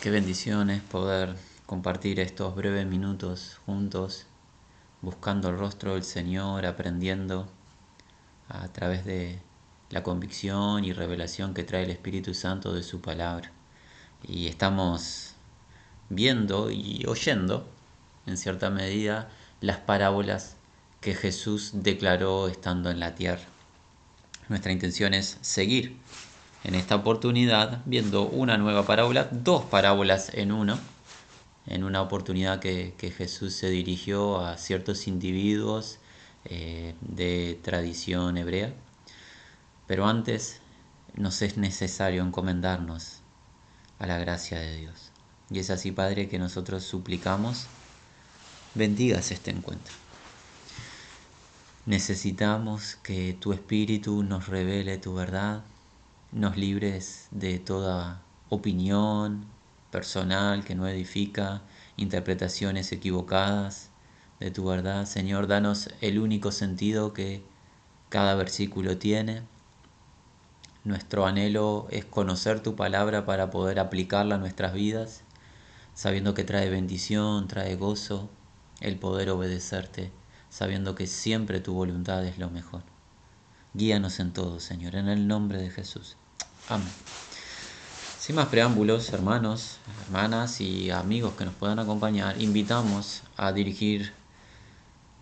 Qué bendición es poder compartir estos breves minutos juntos, buscando el rostro del Señor, aprendiendo a través de la convicción y revelación que trae el Espíritu Santo de su palabra. Y estamos viendo y oyendo, en cierta medida, las parábolas que Jesús declaró estando en la tierra. Nuestra intención es seguir en esta oportunidad viendo una nueva parábola, dos parábolas en uno, en una oportunidad que, Jesús se dirigió a ciertos individuos eh, de tradición hebrea. Pero antes nos es necesario encomendarnos a la gracia de Dios. Y es así, Padre, que nosotros suplicamos, bendigas este encuentro. Necesitamos que tu Espíritu nos revele tu verdad, nos libres de toda opinión personal que no edifica, interpretaciones equivocadas de tu verdad. Señor, danos el único sentido que cada versículo tiene. Nuestro anhelo es conocer tu palabra para poder aplicarla a nuestras vidas, sabiendo que trae bendición, trae gozo, el poder obedecerte, sabiendo que siempre tu voluntad es lo mejor. Guíanos en todo, Señor, en el nombre de Jesús. Amén. Sin más preámbulos, hermanos, hermanas y amigos que nos puedan acompañar, invitamos a dirigir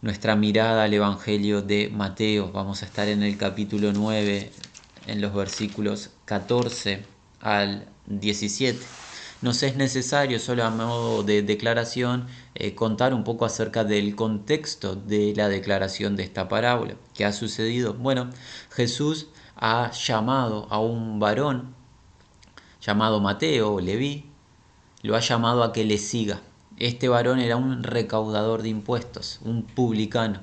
nuestra mirada al Evangelio de Mateo. Vamos a estar en el capítulo 9, en los versículos 14 al 17. Nos es necesario, solo a modo de declaración, eh, contar un poco acerca del contexto de la declaración de esta parábola. ¿Qué ha sucedido? Bueno, Jesús ha llamado a un varón llamado Mateo, Leví, lo ha llamado a que le siga. Este varón era un recaudador de impuestos, un publicano.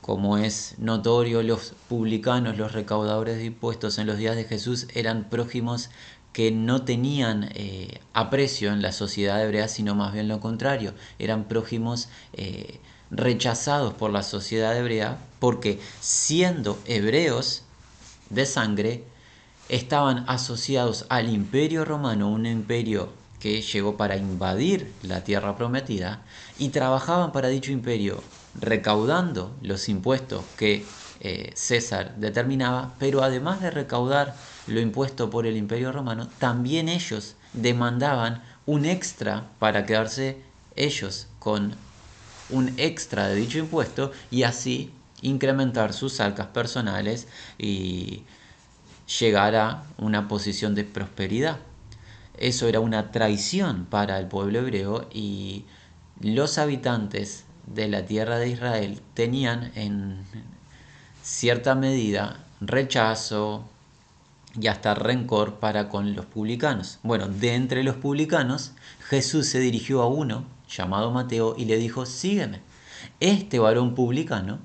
Como es notorio, los publicanos, los recaudadores de impuestos en los días de Jesús eran prójimos que no tenían eh, aprecio en la sociedad hebrea, sino más bien lo contrario, eran prójimos eh, rechazados por la sociedad hebrea, porque siendo hebreos de sangre, estaban asociados al imperio romano, un imperio que llegó para invadir la tierra prometida, y trabajaban para dicho imperio recaudando los impuestos que eh, César determinaba, pero además de recaudar lo impuesto por el imperio romano, también ellos demandaban un extra para quedarse ellos con un extra de dicho impuesto y así incrementar sus arcas personales y llegar a una posición de prosperidad. Eso era una traición para el pueblo hebreo y los habitantes de la tierra de Israel tenían en cierta medida rechazo y hasta rencor para con los publicanos. Bueno, de entre los publicanos, Jesús se dirigió a uno llamado Mateo y le dijo, sígueme. Este varón publicano,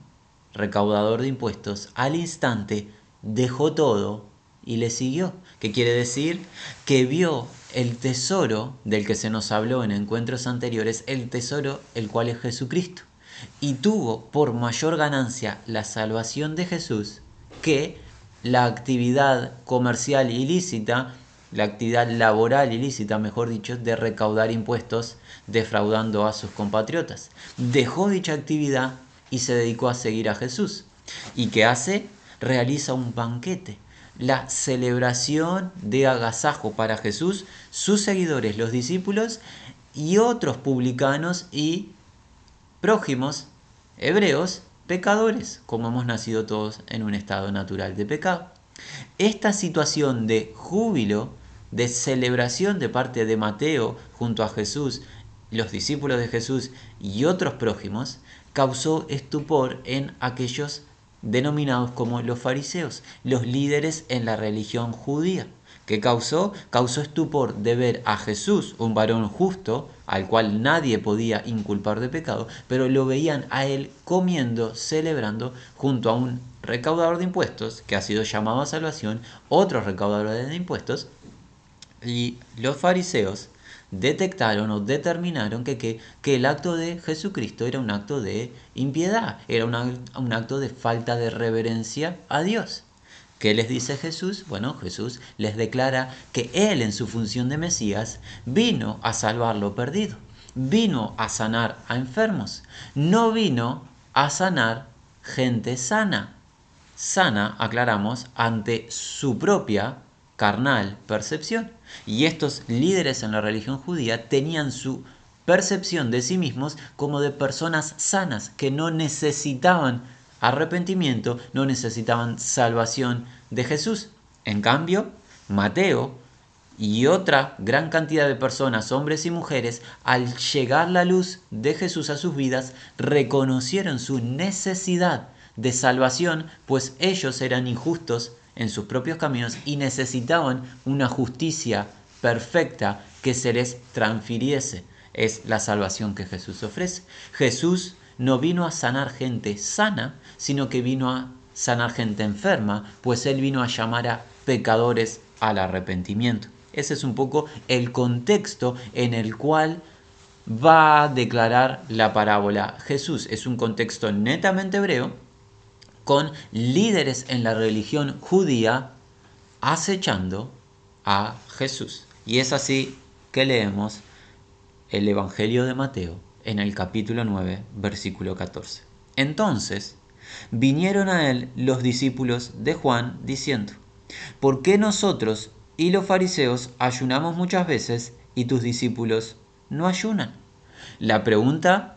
recaudador de impuestos, al instante dejó todo y le siguió. ¿Qué quiere decir? Que vio el tesoro del que se nos habló en encuentros anteriores, el tesoro el cual es Jesucristo. Y tuvo por mayor ganancia la salvación de Jesús que la actividad comercial ilícita, la actividad laboral ilícita, mejor dicho, de recaudar impuestos defraudando a sus compatriotas. Dejó dicha actividad y se dedicó a seguir a Jesús. ¿Y qué hace? Realiza un banquete la celebración de agasajo para Jesús, sus seguidores, los discípulos y otros publicanos y prójimos hebreos, pecadores, como hemos nacido todos en un estado natural de pecado. Esta situación de júbilo, de celebración de parte de Mateo junto a Jesús, los discípulos de Jesús y otros prójimos, causó estupor en aquellos denominados como los fariseos, los líderes en la religión judía. ¿Qué causó? Causó estupor de ver a Jesús, un varón justo, al cual nadie podía inculpar de pecado, pero lo veían a él comiendo, celebrando, junto a un recaudador de impuestos, que ha sido llamado a salvación, otros recaudadores de impuestos, y los fariseos detectaron o determinaron que, que, el acto de Jesucristo era un acto de impiedad, era un acto de falta de reverencia a Dios. ¿Qué les dice Jesús? Bueno, Jesús les declara que Él en su función de Mesías vino a salvar lo perdido, vino a sanar a enfermos, no vino a sanar gente sana. Sana, aclaramos, ante su propia carnal percepción. Y estos líderes en la religión judía tenían su percepción de sí mismos como de personas sanas que no necesitaban arrepentimiento, no necesitaban salvación de Jesús. En cambio, Mateo y otra gran cantidad de personas, hombres y mujeres, al llegar la luz de Jesús a sus vidas, reconocieron su necesidad de salvación, pues ellos eran injustos en sus propios caminos y necesitaban una justicia perfecta que se les transfiriese. Es la salvación que Jesús ofrece. Jesús no vino a sanar gente sana, sino que vino a sanar gente enferma, pues Él vino a llamar a pecadores al arrepentimiento. Ese es un poco el contexto en el cual va a declarar la parábola Jesús. Es un contexto netamente hebreo, con líderes en la religión judía acechando a Jesús. Y es así que leemos el Evangelio de Mateo en el capítulo 9, versículo 14. Entonces vinieron a él los discípulos de Juan diciendo, ¿por qué nosotros y los fariseos ayunamos muchas veces y tus discípulos no ayunan? La pregunta,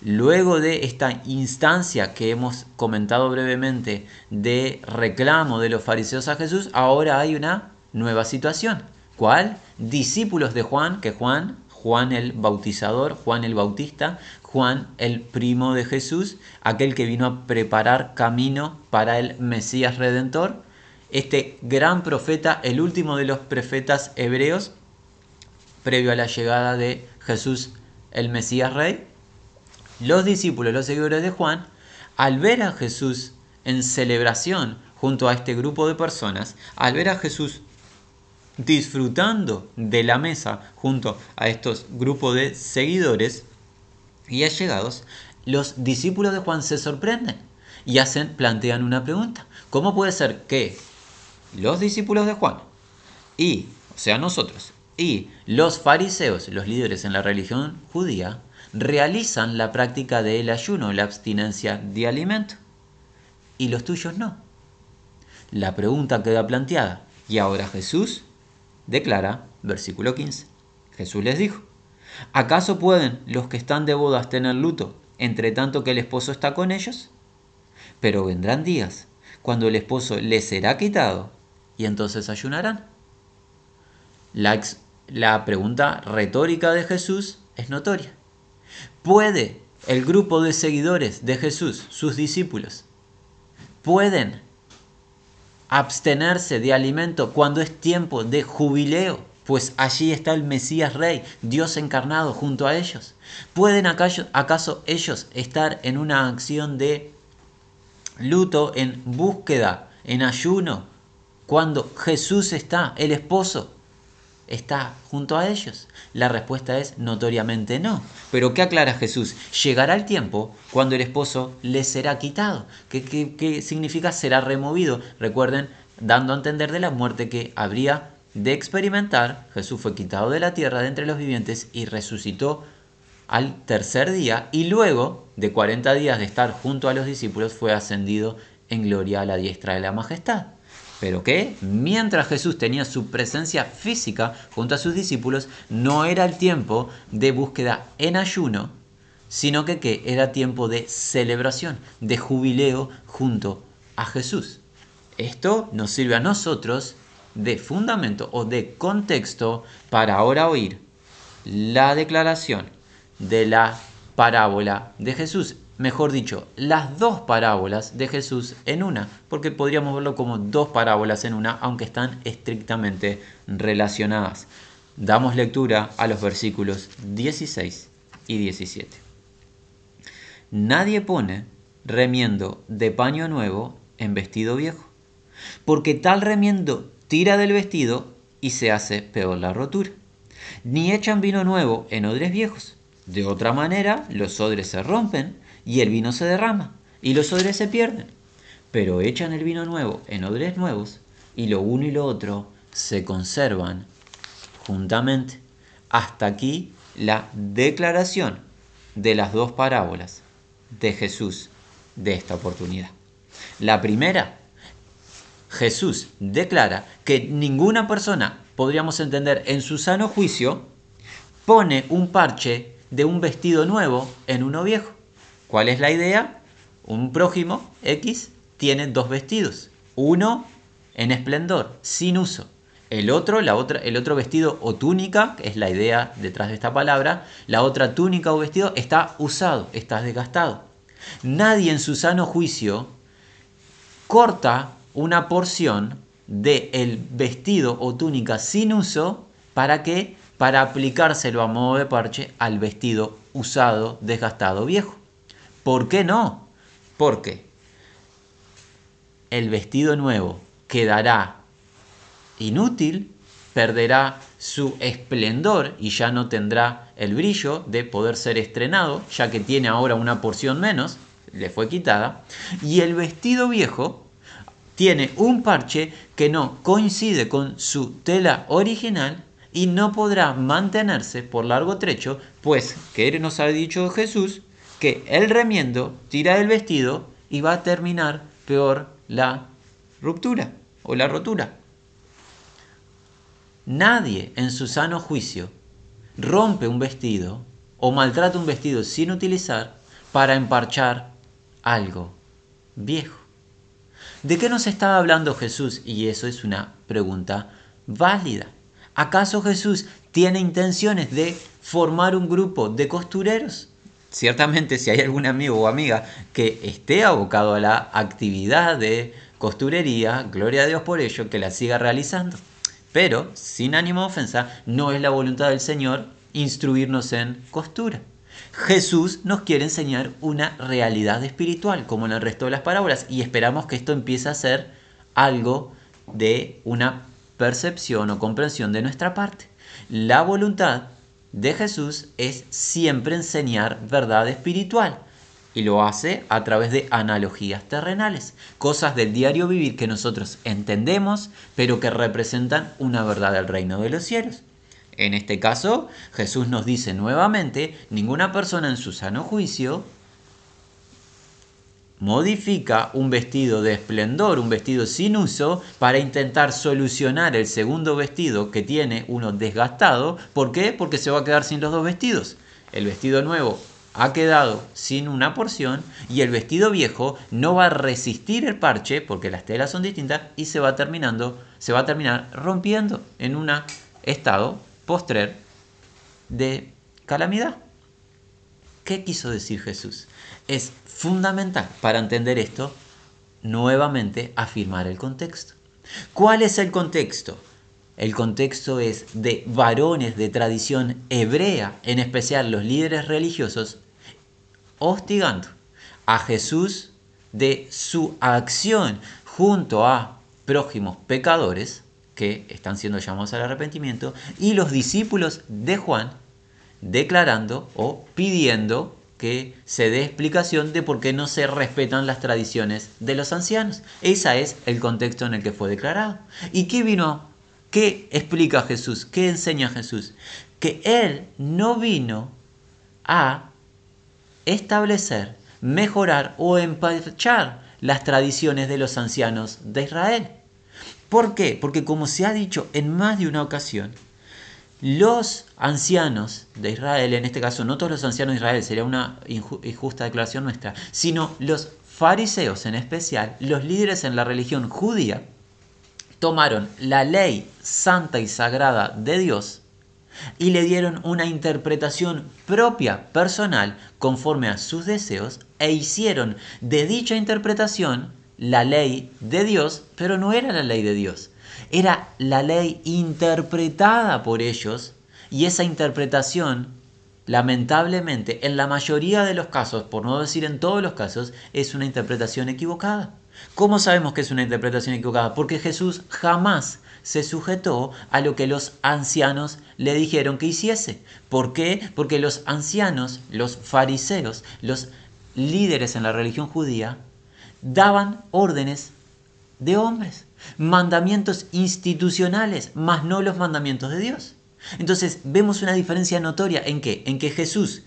luego de esta instancia que hemos comentado brevemente de reclamo de los fariseos a Jesús, ahora hay una nueva situación. ¿Cuál? Discípulos de Juan, que Juan Juan el Bautizador, Juan el Bautista, Juan el primo de Jesús, aquel que vino a preparar camino para el Mesías Redentor, este gran profeta, el último de los profetas hebreos, previo a la llegada de Jesús el Mesías Rey. Los discípulos, los seguidores de Juan, al ver a Jesús en celebración junto a este grupo de personas, al ver a Jesús disfrutando de la mesa junto a estos grupos de seguidores y allegados, los discípulos de Juan se sorprenden y hacen, plantean una pregunta. ¿Cómo puede ser que los discípulos de Juan y, o sea, nosotros, y los fariseos, los líderes en la religión judía, realizan la práctica del ayuno, la abstinencia de alimento, y los tuyos no? La pregunta queda planteada. ¿Y ahora Jesús declara, versículo 15, Jesús les dijo, ¿acaso pueden los que están de bodas tener luto entre tanto que el esposo está con ellos? Pero vendrán días cuando el esposo les será quitado y entonces ayunarán. La, la pregunta retórica de Jesús es notoria. ¿Puede el grupo de seguidores de Jesús, sus discípulos, pueden abstenerse de alimento cuando es tiempo de jubileo, pues allí está el Mesías Rey, Dios encarnado junto a ellos. ¿Pueden acaso, ellos estar en una acción de luto, en búsqueda, en ayuno, cuando Jesús está, el esposo, está junto a ellos? La respuesta es notoriamente no. Pero ¿qué aclara Jesús? Llegará el tiempo cuando el esposo le será quitado. ¿Qué, significa será removido? Recuerden, dando a entender de la muerte que habría de experimentar, Jesús fue quitado de la tierra de entre los vivientes y resucitó al tercer día y luego de 40 días de estar junto a los discípulos fue ascendido en gloria a la diestra de la majestad. Pero que mientras Jesús tenía su presencia física junto a sus discípulos, no era el tiempo de búsqueda en ayuno, sino que, que era tiempo de celebración, de jubileo junto a Jesús. Esto nos sirve a nosotros de fundamento o de contexto para ahora oír la declaración de la parábola de Jesús mejor dicho, las dos parábolas de Jesús en una, porque podríamos verlo como dos parábolas en una, aunque están estrictamente relacionadas. Damos lectura a los versículos 16 y 17. Nadie pone remiendo de paño nuevo en vestido viejo, porque tal remiendo tira del vestido y se hace peor la rotura. Ni echan vino nuevo en odres viejos. De otra manera, los odres se rompen y el vino se derrama y los odres se pierden. pero echan el vino nuevo en odres nuevos y lo uno y lo otro se conservan juntamente. Hasta aquí la declaración de las dos parábolas de Jesús de esta oportunidad. La primera, Jesús declara que ninguna persona, podríamos entender en su sano juicio, pone un parche de un vestido nuevo en uno viejo. ¿Cuál es la idea? Un prójimo X tiene dos vestidos, uno en esplendor, sin uso. El otro, la otra, el otro vestido o túnica, que es la idea detrás de esta palabra, la otra túnica o vestido está usado, está desgastado. Nadie en su sano juicio corta una porción del el vestido o túnica sin uso para que para aplicárselo a modo de parche al vestido usado, desgastado, viejo. ¿Por qué no? Porque el vestido nuevo quedará inútil, perderá su esplendor y ya no tendrá el brillo de poder ser estrenado, ya que tiene ahora una porción menos, le fue quitada, y el vestido viejo tiene un parche que no coincide con su tela original y no podrá mantenerse por largo trecho, pues que nos ha dicho Jesús que el remiendo tira el vestido y va a terminar peor la ruptura o la rotura. Nadie en su sano juicio rompe un vestido o maltrata un vestido sin utilizar para emparchar algo viejo. ¿De qué nos está hablando Jesús? Y eso es una pregunta válida. ¿Acaso Jesús tiene intenciones de formar un grupo de costureros? Ciertamente si hay algún amigo o amiga que esté abocado a la actividad de costurería, gloria a Dios por ello, que la siga realizando. Pero, sin ánimo de ofensa, no es la voluntad del Señor instruirnos en costura. Jesús nos quiere enseñar una realidad espiritual, como en el resto de las parábolas, y esperamos que esto empiece a ser algo de una percepción o comprensión de nuestra parte. La voluntad de Jesús es siempre enseñar verdad espiritual y lo hace a través de analogías terrenales, cosas del diario vivir que nosotros entendemos, pero que representan una verdad del reino de los cielos. En este caso, Jesús nos dice nuevamente, ninguna persona en su sano juicio modifica un vestido de esplendor, un vestido sin uso, para intentar solucionar el segundo vestido que tiene uno desgastado. ¿Por qué? Porque se va a quedar sin los dos vestidos. El vestido nuevo ha quedado sin una porción y el vestido viejo no va a resistir el parche porque las telas son distintas y se va terminando, se va a terminar rompiendo en un estado postrer de calamidad. ¿Qué quiso decir Jesús? Es fundamental para entender esto nuevamente afirmar el contexto. ¿Cuál es el contexto? El contexto es de varones de tradición hebrea, en especial los líderes religiosos, hostigando a Jesús de su acción junto a prójimos pecadores que están siendo llamados al arrepentimiento y los discípulos de Juan declarando o pidiendo que se dé explicación de por qué no se respetan las tradiciones de los ancianos. Ese es el contexto en el que fue declarado. ¿Y qué vino? ¿Qué explica Jesús? ¿Qué enseña Jesús? Que Él no vino a establecer, mejorar o empachar las tradiciones de los ancianos de Israel. ¿Por qué? Porque como se ha dicho en más de una ocasión, los ancianos de Israel, en este caso no todos los ancianos de Israel, sería una injusta declaración nuestra, sino los fariseos en especial, los líderes en la religión judía, tomaron la ley santa y sagrada de Dios y le dieron una interpretación propia, personal, conforme a sus deseos, e hicieron de dicha interpretación la ley de Dios, pero no era la ley de Dios, era la ley interpretada por ellos, y esa interpretación, lamentablemente, en la mayoría de los casos, por no decir en todos los casos, es una interpretación equivocada. ¿Cómo sabemos que es una interpretación equivocada? Porque Jesús jamás se sujetó a lo que los ancianos le dijeron que hiciese. ¿Por qué? Porque los ancianos, los fariseos, los líderes en la religión judía, daban órdenes de hombres, mandamientos institucionales, más no los mandamientos de Dios. Entonces vemos una diferencia notoria en que, en que Jesús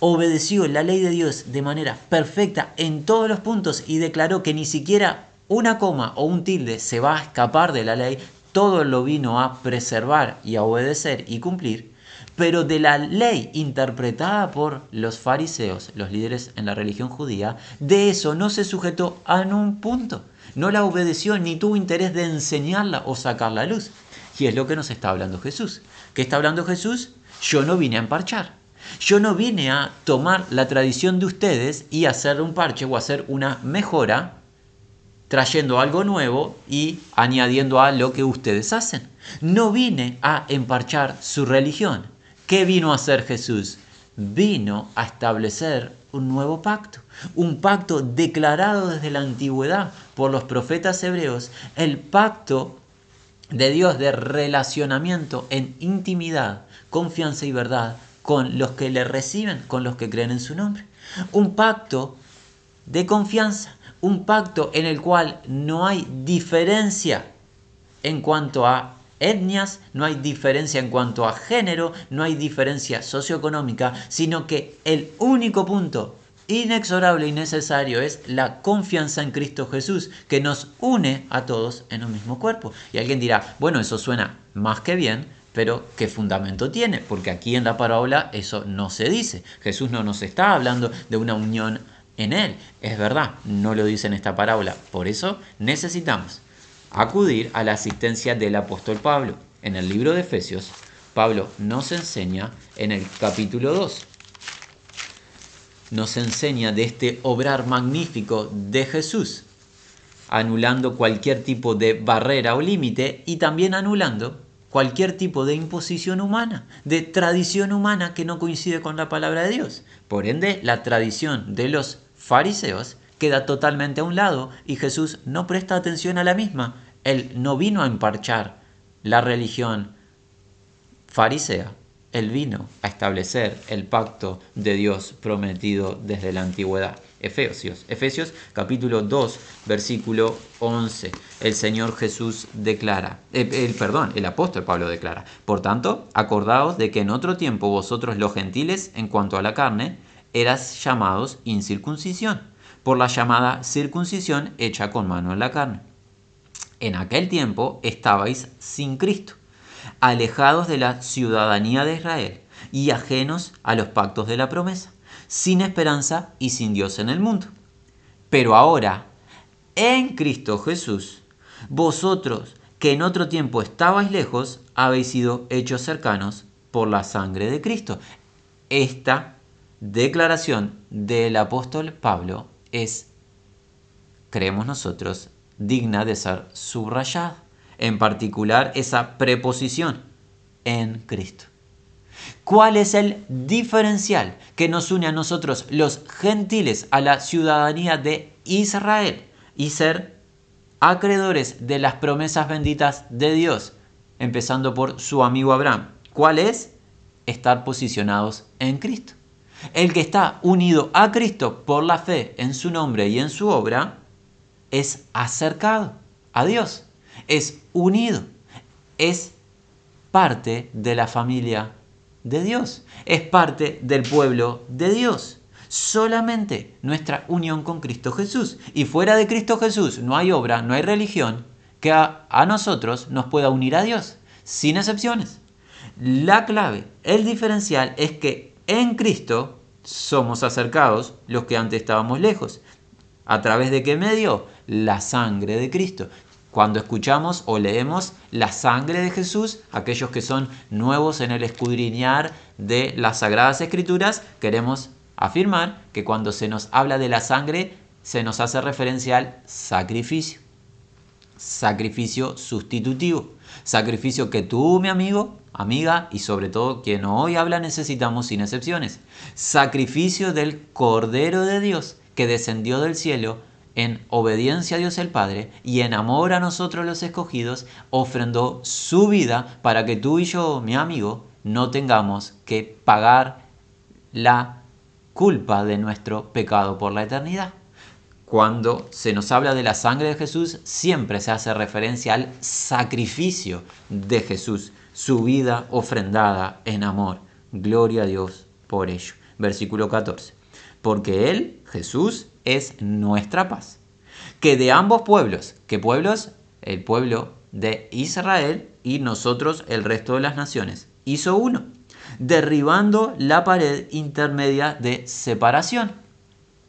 obedeció la ley de Dios de manera perfecta en todos los puntos y declaró que ni siquiera una coma o un tilde se va a escapar de la ley, todo lo vino a preservar y a obedecer y cumplir, pero de la ley interpretada por los fariseos, los líderes en la religión judía, de eso no se sujetó a un punto. No la obedeció ni tuvo interés de enseñarla o sacarla a luz. Y es lo que nos está hablando Jesús. ¿Qué está hablando Jesús? Yo no vine a emparchar. Yo no vine a tomar la tradición de ustedes y hacer un parche o hacer una mejora trayendo algo nuevo y añadiendo a lo que ustedes hacen. No vine a emparchar su religión. ¿Qué vino a hacer Jesús? Vino a establecer un nuevo pacto, un pacto declarado desde la antigüedad por los profetas hebreos, el pacto de Dios de relacionamiento en intimidad, confianza y verdad con los que le reciben, con los que creen en su nombre. Un pacto de confianza, un pacto en el cual no hay diferencia en cuanto a etnias, no hay diferencia en cuanto a género, no hay diferencia socioeconómica, sino que el único punto inexorable y necesario es la confianza en Cristo Jesús, que nos une a todos en un mismo cuerpo. Y alguien dirá, bueno, eso suena más que bien, pero ¿qué fundamento tiene? Porque aquí en la parábola eso no se dice. Jesús no nos está hablando de una unión en Él. Es verdad, no lo dice en esta parábola. Por eso necesitamos acudir a la asistencia del apóstol Pablo. En el libro de Efesios, Pablo nos enseña en el capítulo 2. Nos enseña de este obrar magnífico de Jesús, anulando cualquier tipo de barrera o límite y también anulando cualquier tipo de imposición humana, de tradición humana que no coincide con la palabra de Dios. Por ende, la tradición de los fariseos queda totalmente a un lado y Jesús no presta atención a la misma. Él no vino a emparchar la religión farisea, él vino a establecer el pacto de Dios prometido desde la antigüedad. Efesios, Efesios capítulo 2, versículo 11. El Señor Jesús declara, eh, el perdón, el apóstol Pablo declara, por tanto, acordaos de que en otro tiempo vosotros los gentiles, en cuanto a la carne, eras llamados incircuncisión, por la llamada circuncisión hecha con mano en la carne. En aquel tiempo estabais sin Cristo, alejados de la ciudadanía de Israel y ajenos a los pactos de la promesa, sin esperanza y sin Dios en el mundo. Pero ahora, en Cristo Jesús, vosotros que en otro tiempo estabais lejos, habéis sido hechos cercanos por la sangre de Cristo. Esta declaración del apóstol Pablo es, creemos nosotros, digna de ser subrayada. En particular, esa preposición en Cristo. ¿Cuál es el diferencial que nos une a nosotros los gentiles a la ciudadanía de Israel y ser acreedores de las promesas benditas de Dios, empezando por su amigo Abraham? ¿Cuál es? Estar posicionados en Cristo. El que está unido a Cristo por la fe en su nombre y en su obra es acercado a Dios, es unido, es parte de la familia de Dios, es parte del pueblo de Dios. Solamente nuestra unión con Cristo Jesús. Y fuera de Cristo Jesús no hay obra, no hay religión que a, nosotros nos pueda unir a Dios, sin excepciones. La clave, el diferencial es que en Cristo somos acercados los que antes estábamos lejos. ¿A través de qué medio? La sangre de Cristo. Cuando escuchamos o leemos la sangre de Jesús, aquellos que son nuevos en el escudriñar de las sagradas escrituras, queremos afirmar que cuando se nos habla de la sangre, se nos hace referencia al sacrificio. Sacrificio sustitutivo. Sacrificio que tú, mi amigo, amiga y sobre todo quien hoy habla necesitamos sin excepciones. Sacrificio del Cordero de Dios que descendió del cielo en obediencia a Dios el Padre y en amor a nosotros los escogidos, ofrendó su vida para que tú y yo, mi amigo, no tengamos que pagar la culpa de nuestro pecado por la eternidad. Cuando se nos habla de la sangre de Jesús, siempre se hace referencia al sacrificio de Jesús, su vida ofrendada en amor. Gloria a Dios por ello. Versículo 14. Porque Él, Jesús, es nuestra paz. Que de ambos pueblos, ¿qué pueblos? El pueblo de Israel y nosotros el resto de las naciones. Hizo uno, derribando la pared intermedia de separación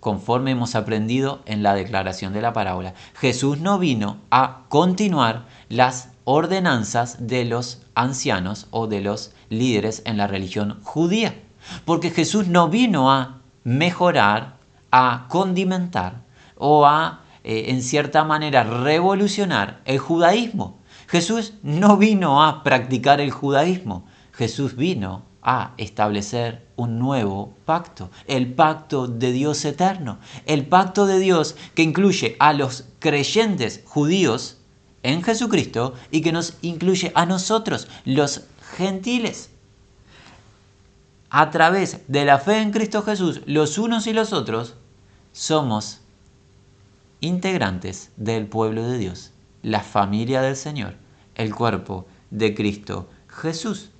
conforme hemos aprendido en la declaración de la parábola. Jesús no vino a continuar las ordenanzas de los ancianos o de los líderes en la religión judía, porque Jesús no vino a mejorar, a condimentar o a, eh, en cierta manera, revolucionar el judaísmo. Jesús no vino a practicar el judaísmo, Jesús vino a establecer un nuevo pacto, el pacto de Dios eterno, el pacto de Dios que incluye a los creyentes judíos en Jesucristo y que nos incluye a nosotros, los gentiles. A través de la fe en Cristo Jesús, los unos y los otros somos integrantes del pueblo de Dios, la familia del Señor, el cuerpo de Cristo Jesús.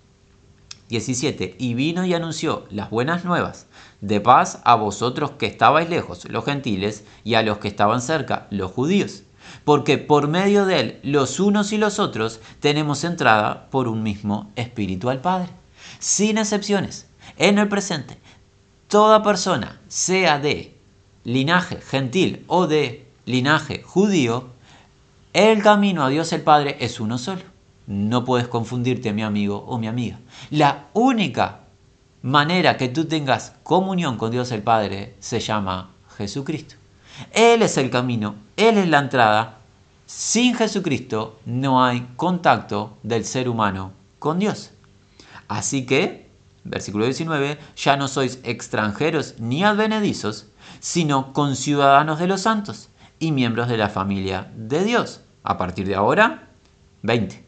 17. Y vino y anunció las buenas nuevas de paz a vosotros que estabais lejos, los gentiles, y a los que estaban cerca, los judíos. Porque por medio de él, los unos y los otros, tenemos entrada por un mismo Espíritu al Padre. Sin excepciones, en el presente, toda persona, sea de linaje gentil o de linaje judío, el camino a Dios el Padre es uno solo. No puedes confundirte, mi amigo o mi amiga. La única manera que tú tengas comunión con Dios el Padre se llama Jesucristo. Él es el camino, Él es la entrada. Sin Jesucristo no hay contacto del ser humano con Dios. Así que, versículo 19, ya no sois extranjeros ni advenedizos, sino conciudadanos de los santos y miembros de la familia de Dios. A partir de ahora, 20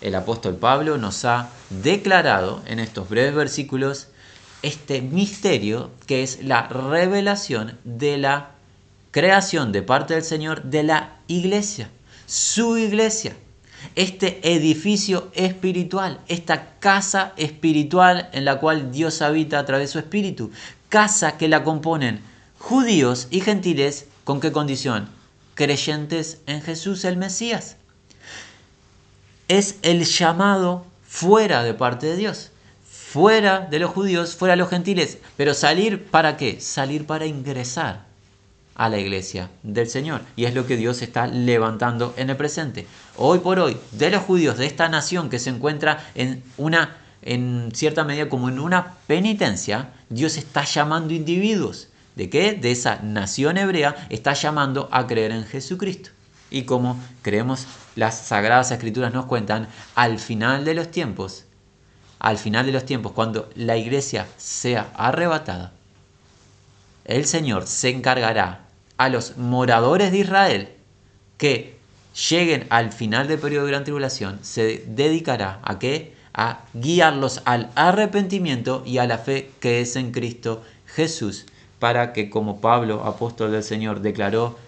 el apóstol Pablo nos ha declarado en estos breves versículos este misterio que es la revelación de la creación de parte del Señor de la iglesia, su iglesia, este edificio espiritual, esta casa espiritual en la cual Dios habita a través de su espíritu, casa que la componen judíos y gentiles, ¿con qué condición? Creyentes en Jesús el Mesías es el llamado fuera de parte de Dios, fuera de los judíos, fuera de los gentiles. Pero salir para qué? Salir para ingresar a la iglesia del Señor. Y es lo que Dios está levantando en el presente. Hoy por hoy, de los judíos, de esta nación que se encuentra en una, en cierta medida como en una penitencia, Dios está llamando individuos. ¿De qué? De esa nación hebrea está llamando a creer en Jesucristo y como creemos las sagradas escrituras nos cuentan, al final de los tiempos, al final de los tiempos, cuando la iglesia sea arrebatada, el Señor se encargará a los moradores de Israel que lleguen al final del periodo de gran tribulación, se dedicará a qué? A guiarlos al arrepentimiento y a la fe que es en Cristo Jesús, para que como Pablo, apóstol del Señor, declaró,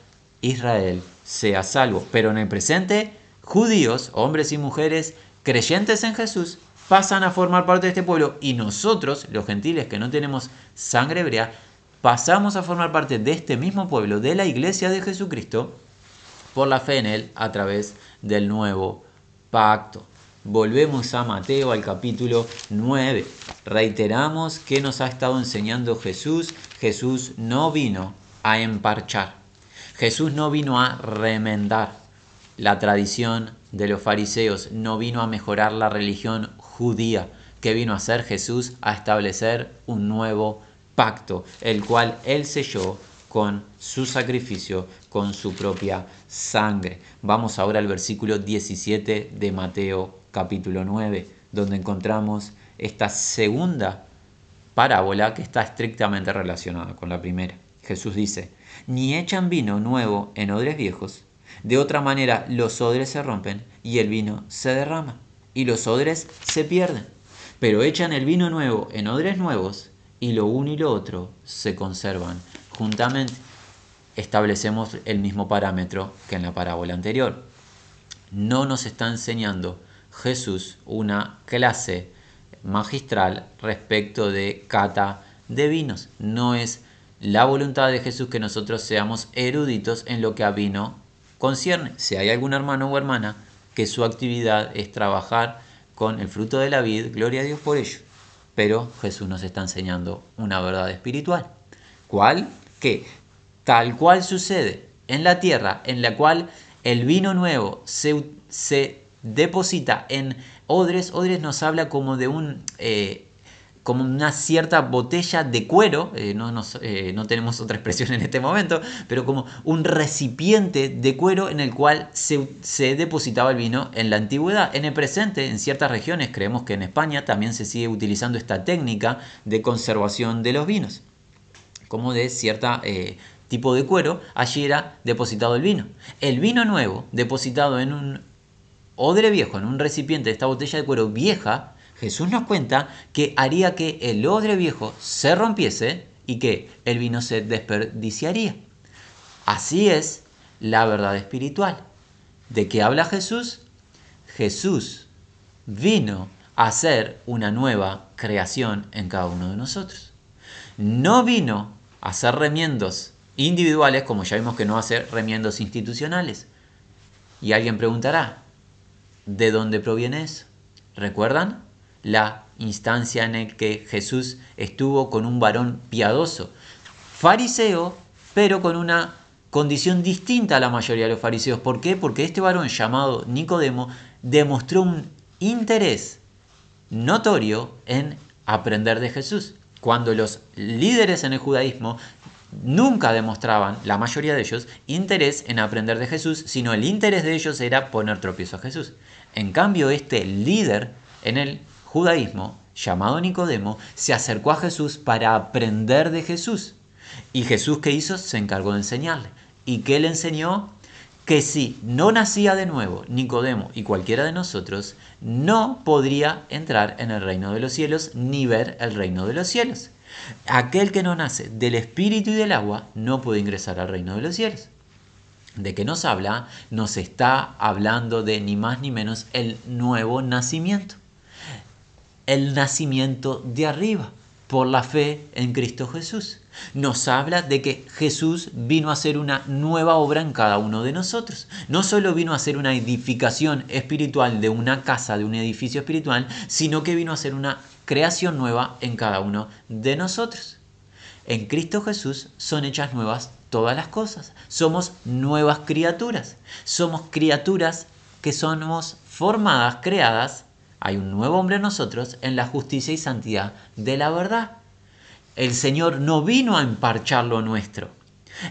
Israel sea salvo. Pero en el presente, judíos, hombres y mujeres creyentes en Jesús, pasan a formar parte de este pueblo y nosotros, los gentiles que no tenemos sangre hebrea, pasamos a formar parte de este mismo pueblo, de la iglesia de Jesucristo, por la fe en Él a través del nuevo pacto. Volvemos a Mateo al capítulo 9. Reiteramos que nos ha estado enseñando Jesús. Jesús no vino a emparchar. Jesús no vino a remendar la tradición de los fariseos, no vino a mejorar la religión judía. que vino a hacer Jesús? A establecer un nuevo pacto, el cual él selló con su sacrificio, con su propia sangre. Vamos ahora al versículo 17 de Mateo capítulo 9, donde encontramos esta segunda parábola que está estrictamente relacionada con la primera. Jesús dice, ni echan vino nuevo en odres viejos, de otra manera los odres se rompen y el vino se derrama y los odres se pierden, pero echan el vino nuevo en odres nuevos y lo uno y lo otro se conservan juntamente. Establecemos el mismo parámetro que en la parábola anterior. No nos está enseñando Jesús una clase magistral respecto de cata de vinos. No es la voluntad de Jesús que nosotros seamos eruditos en lo que a vino concierne. Si hay algún hermano o hermana que su actividad es trabajar con el fruto de la vid, gloria a Dios por ello. Pero Jesús nos está enseñando una verdad espiritual. ¿Cuál? Que tal cual sucede en la tierra, en la cual el vino nuevo se, deposita en odres. Odres nos habla como de un... Eh, como una cierta botella de cuero, eh, no, eh, no, tenemos otra expresión en este momento, pero como un recipiente de cuero en el cual se, se, depositaba el vino en la antigüedad. En el presente, en ciertas regiones, creemos que en España también se sigue utilizando esta técnica de conservación de los vinos, como de cierta tipo de cuero, allí era depositado el vino. El vino nuevo, depositado en un odre viejo, en un recipiente de esta botella de cuero vieja, Jesús nos cuenta que haría que el odre viejo se rompiese y que el vino se desperdiciaría. Así es la verdad espiritual. ¿De qué habla Jesús? Jesús vino a hacer una nueva creación en cada uno de nosotros. No vino a hacer remiendos individuales, como ya vimos que no hace remiendos institucionales. Y alguien preguntará, ¿De dónde proviene eso? ¿Recuerdan? La instancia en la que Jesús estuvo con un varón piadoso, fariseo, pero con una condición distinta a la mayoría de los fariseos. ¿Por qué? Porque este varón llamado Nicodemo demostró un interés notorio en aprender de Jesús. Cuando los líderes en el judaísmo nunca demostraban, la mayoría de ellos, interés en aprender de Jesús, sino el interés de ellos era poner tropiezo a Jesús. En cambio, este líder en el judaísmo, llamado Nicodemo, se acercó a Jesús para aprender de Jesús. Y Jesús, ¿qué hizo? Se encargó de enseñarle. ¿Y qué le enseñó? Que si no nacía de nuevo Nicodemo y cualquiera de nosotros, no podría entrar en el reino de los cielos ni ver el reino de los cielos. Aquel que no nace del espíritu y del agua no puede ingresar al reino de los cielos. ¿De qué nos habla? Nos está hablando de ni más ni menos el nuevo nacimiento. El nacimiento de arriba, por la fe en Cristo Jesús. Nos habla de que Jesús vino a hacer una nueva obra en cada uno de nosotros. No solo vino a hacer una edificación espiritual de una casa, de un edificio espiritual, sino que vino a hacer una creación nueva en cada uno de nosotros. En Cristo Jesús son hechas nuevas todas las cosas. Somos nuevas criaturas. Somos criaturas que somos formadas, creadas. Hay un nuevo hombre en nosotros en la justicia y santidad de la verdad. El Señor no vino a emparchar lo nuestro.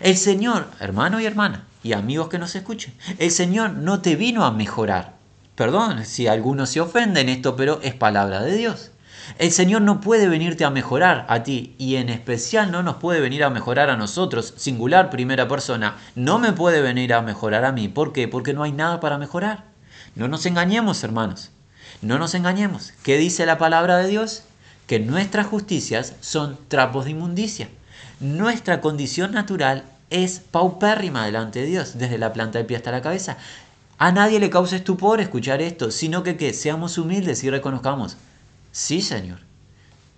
El Señor, hermano y hermana, y amigos que nos escuchen, el Señor no te vino a mejorar. Perdón si algunos se ofenden esto, pero es palabra de Dios. El Señor no puede venirte a mejorar a ti y en especial no nos puede venir a mejorar a nosotros, singular primera persona, no me puede venir a mejorar a mí. ¿Por qué? Porque no hay nada para mejorar. No nos engañemos, hermanos. No nos engañemos. ¿Qué dice la palabra de Dios? Que nuestras justicias son trapos de inmundicia. Nuestra condición natural es paupérrima delante de Dios, desde la planta del pie hasta la cabeza. A nadie le causa estupor escuchar esto, sino que, que seamos humildes y reconozcamos, Sí, Señor.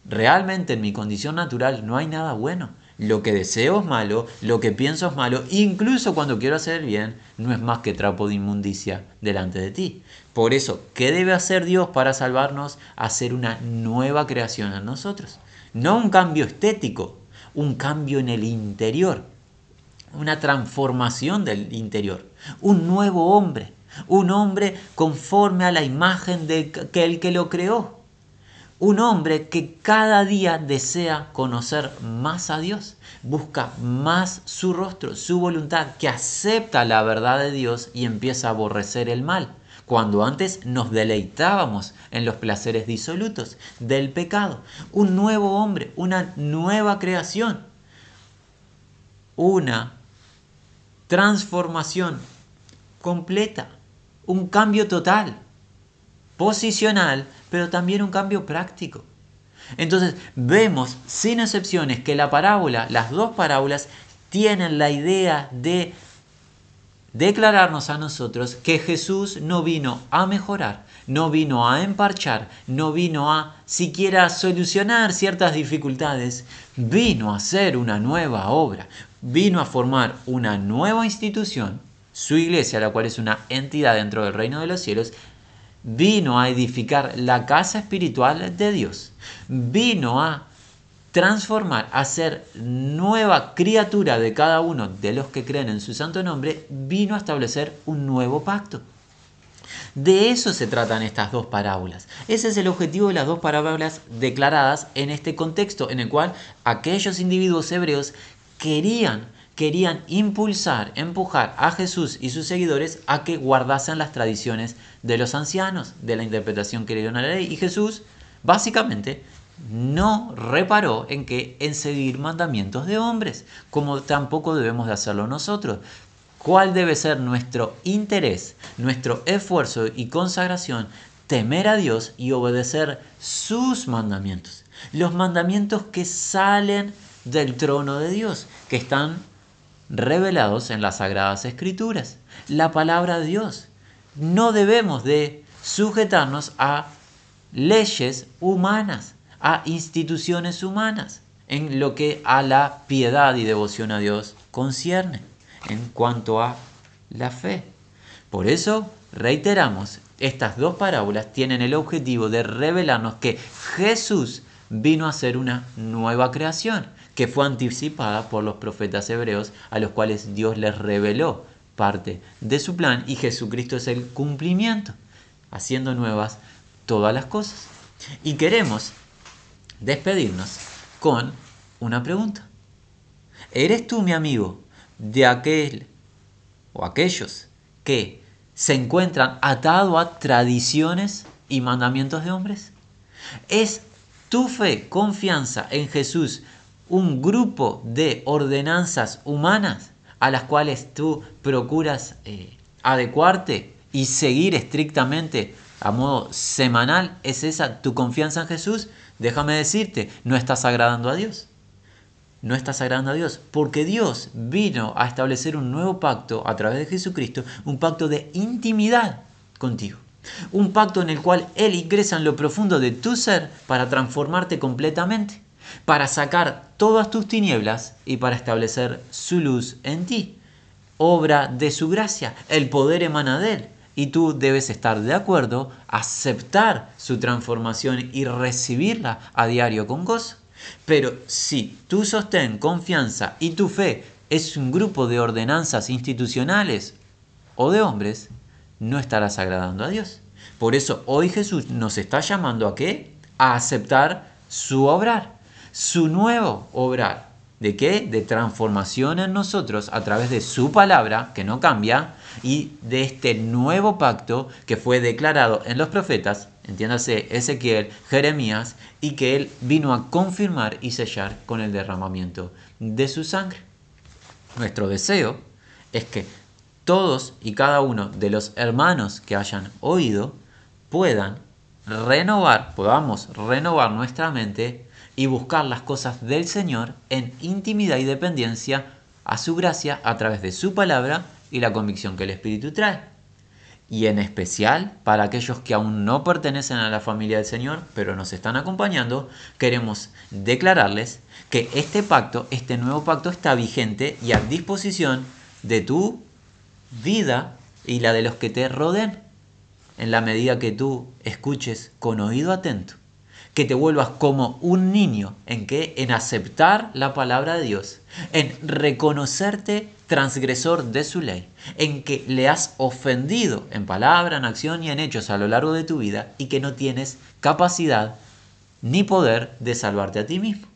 Realmente en mi condición natural no hay nada bueno. lo que deseo es malo, lo que pienso es malo, incluso cuando quiero hacer el bien, no es más que trapo de inmundicia delante de ti. Por eso, ¿qué debe hacer Dios para salvarnos? Hacer una nueva creación en nosotros. No un cambio estético, un cambio en el interior, una transformación del interior, un nuevo hombre, un hombre conforme a la imagen de aquel que lo creó. Un hombre que cada día desea conocer más a Dios, busca más su rostro, su voluntad, que acepta la verdad de Dios y empieza a aborrecer el mal, cuando antes nos deleitábamos en los placeres disolutos del pecado. Un nuevo hombre, una nueva creación, una transformación completa, un cambio total, posicional, pero también un cambio práctico. Entonces vemos sin excepciones que la parábola, las dos parábolas, tienen la idea de declararnos a nosotros que Jesús no vino a mejorar, no vino a emparchar, no vino a siquiera solucionar ciertas dificultades, vino a hacer una nueva obra, vino a formar una nueva institución, su iglesia, la cual es una entidad dentro del reino de los cielos, vino a edificar la casa espiritual de Dios, vino a transformar, a ser nueva criatura de cada uno de los que creen en su santo nombre, vino a establecer un nuevo pacto. De eso se tratan estas dos parábolas. Ese es el objetivo de las dos parábolas declaradas en este contexto en el cual aquellos individuos hebreos querían querían impulsar, empujar a Jesús y sus seguidores a que guardasen las tradiciones de los ancianos, de la interpretación que le dieron a la ley. Y Jesús, básicamente, no reparó en que en seguir mandamientos de hombres, como tampoco debemos de hacerlo nosotros. ¿Cuál debe ser nuestro interés, nuestro esfuerzo y consagración? Temer a Dios y obedecer sus mandamientos. Los mandamientos que salen del trono de Dios, que están revelados en las sagradas escrituras, la palabra de Dios. No debemos de sujetarnos a leyes humanas, a instituciones humanas, en lo que a la piedad y devoción a Dios concierne, en cuanto a la fe. Por eso, reiteramos, estas dos parábolas tienen el objetivo de revelarnos que Jesús vino a ser una nueva creación, que fue anticipada por los profetas hebreos a los cuales Dios les reveló parte de su plan y Jesucristo es el cumplimiento, haciendo nuevas todas las cosas. Y queremos despedirnos con una pregunta. ¿Eres tú, mi amigo, de aquel o aquellos que se encuentran atados a tradiciones y mandamientos de hombres? ¿Es tu fe, confianza en Jesús un grupo de ordenanzas humanas a las cuales tú procuras eh, adecuarte y seguir estrictamente a modo semanal? ¿Es esa tu confianza en Jesús? Déjame decirte, no estás agradando a Dios. No estás agradando a Dios, porque Dios vino a establecer un nuevo pacto a través de Jesucristo, un pacto de intimidad contigo. Un pacto en el cual Él ingresa en lo profundo de tu ser para transformarte completamente para sacar todas tus tinieblas y para establecer su luz en ti. Obra de su gracia, el poder emana de él. Y tú debes estar de acuerdo, aceptar su transformación y recibirla a diario con gozo. Pero si tu sostén, confianza y tu fe es un grupo de ordenanzas institucionales o de hombres, no estarás agradando a Dios. Por eso hoy Jesús nos está llamando a qué? A aceptar su obrar su nuevo obrar. ¿De qué? De transformación en nosotros a través de su palabra, que no cambia, y de este nuevo pacto que fue declarado en los profetas, entiéndase Ezequiel, Jeremías, y que él vino a confirmar y sellar con el derramamiento de su sangre. Nuestro deseo es que todos y cada uno de los hermanos que hayan oído puedan renovar, podamos renovar nuestra mente y buscar las cosas del Señor en intimidad y dependencia a su gracia a través de su palabra y la convicción que el Espíritu trae. y en especial para aquellos que aún no pertenecen a la familia del Señor, pero nos están acompañando, queremos declararles que este pacto, este nuevo pacto está vigente y a disposición de tu vida y la de los que te rodeen, en la medida que tú escuches con oído atento, que te vuelvas como un niño en que en aceptar la palabra de Dios, en reconocerte transgresor de su ley, en que le has ofendido en palabra, en acción y en hechos a lo largo de tu vida y que no tienes capacidad ni poder de salvarte a ti mismo.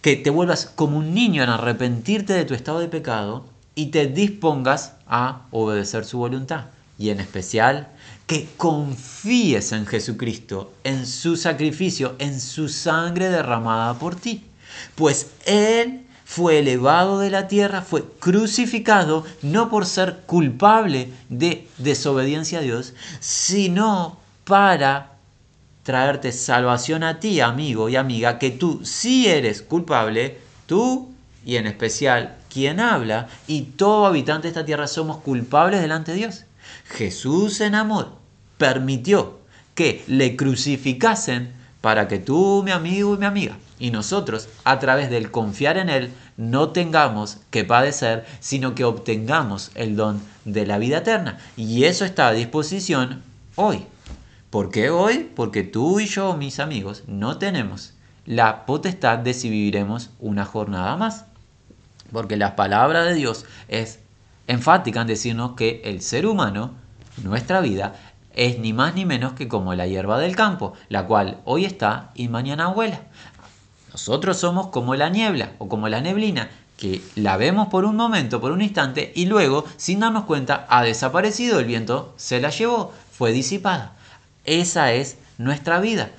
Que te vuelvas como un niño en arrepentirte de tu estado de pecado y te dispongas a obedecer su voluntad. Y en especial, que confíes en Jesucristo, en su sacrificio, en su sangre derramada por ti. Pues Él fue elevado de la tierra, fue crucificado, no por ser culpable de desobediencia a Dios, sino para traerte salvación a ti, amigo y amiga, que tú sí eres culpable, tú y en especial quien habla y todo habitante de esta tierra somos culpables delante de Dios. Jesús en amor permitió que le crucificasen para que tú, mi amigo y mi amiga, y nosotros, a través del confiar en Él, no tengamos que padecer, sino que obtengamos el don de la vida eterna. Y eso está a disposición hoy. ¿Por qué hoy? Porque tú y yo, mis amigos, no tenemos la potestad de si viviremos una jornada más. Porque la palabra de Dios es enfática en decirnos que el ser humano, nuestra vida, es ni más ni menos que como la hierba del campo, la cual hoy está y mañana vuela. Nosotros somos como la niebla o como la neblina, que la vemos por un momento, por un instante, y luego, sin darnos cuenta, ha desaparecido, el viento se la llevó, fue disipada. Esa es nuestra vida.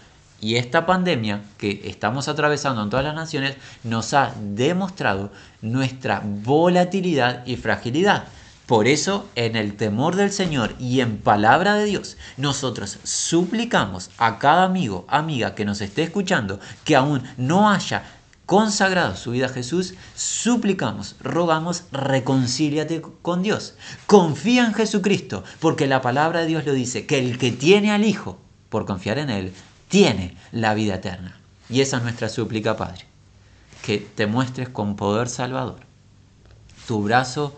Y esta pandemia que estamos atravesando en todas las naciones nos ha demostrado nuestra volatilidad y fragilidad. Por eso, en el temor del Señor y en palabra de Dios, nosotros suplicamos a cada amigo, amiga que nos esté escuchando, que aún no haya consagrado su vida a Jesús, suplicamos, rogamos, reconcíliate con Dios. Confía en Jesucristo, porque la palabra de Dios lo dice, que el que tiene al Hijo, por confiar en Él, tiene la vida eterna. Y esa es nuestra súplica, Padre, que te muestres con poder salvador. Tu brazo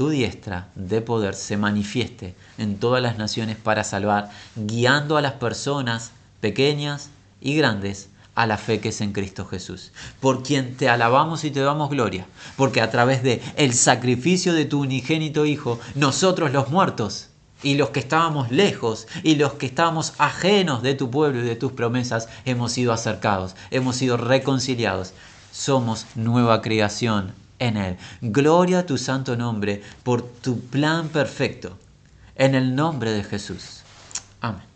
tu diestra de poder se manifieste en todas las naciones para salvar, guiando a las personas pequeñas y grandes a la fe que es en Cristo Jesús, por quien te alabamos y te damos gloria, porque a través de el sacrificio de tu unigénito Hijo, nosotros los muertos y los que estábamos lejos y los que estábamos ajenos de tu pueblo y de tus promesas, hemos sido acercados, hemos sido reconciliados, somos nueva creación en Él. Gloria a tu santo nombre por tu plan perfecto. En el nombre de Jesús. Amén.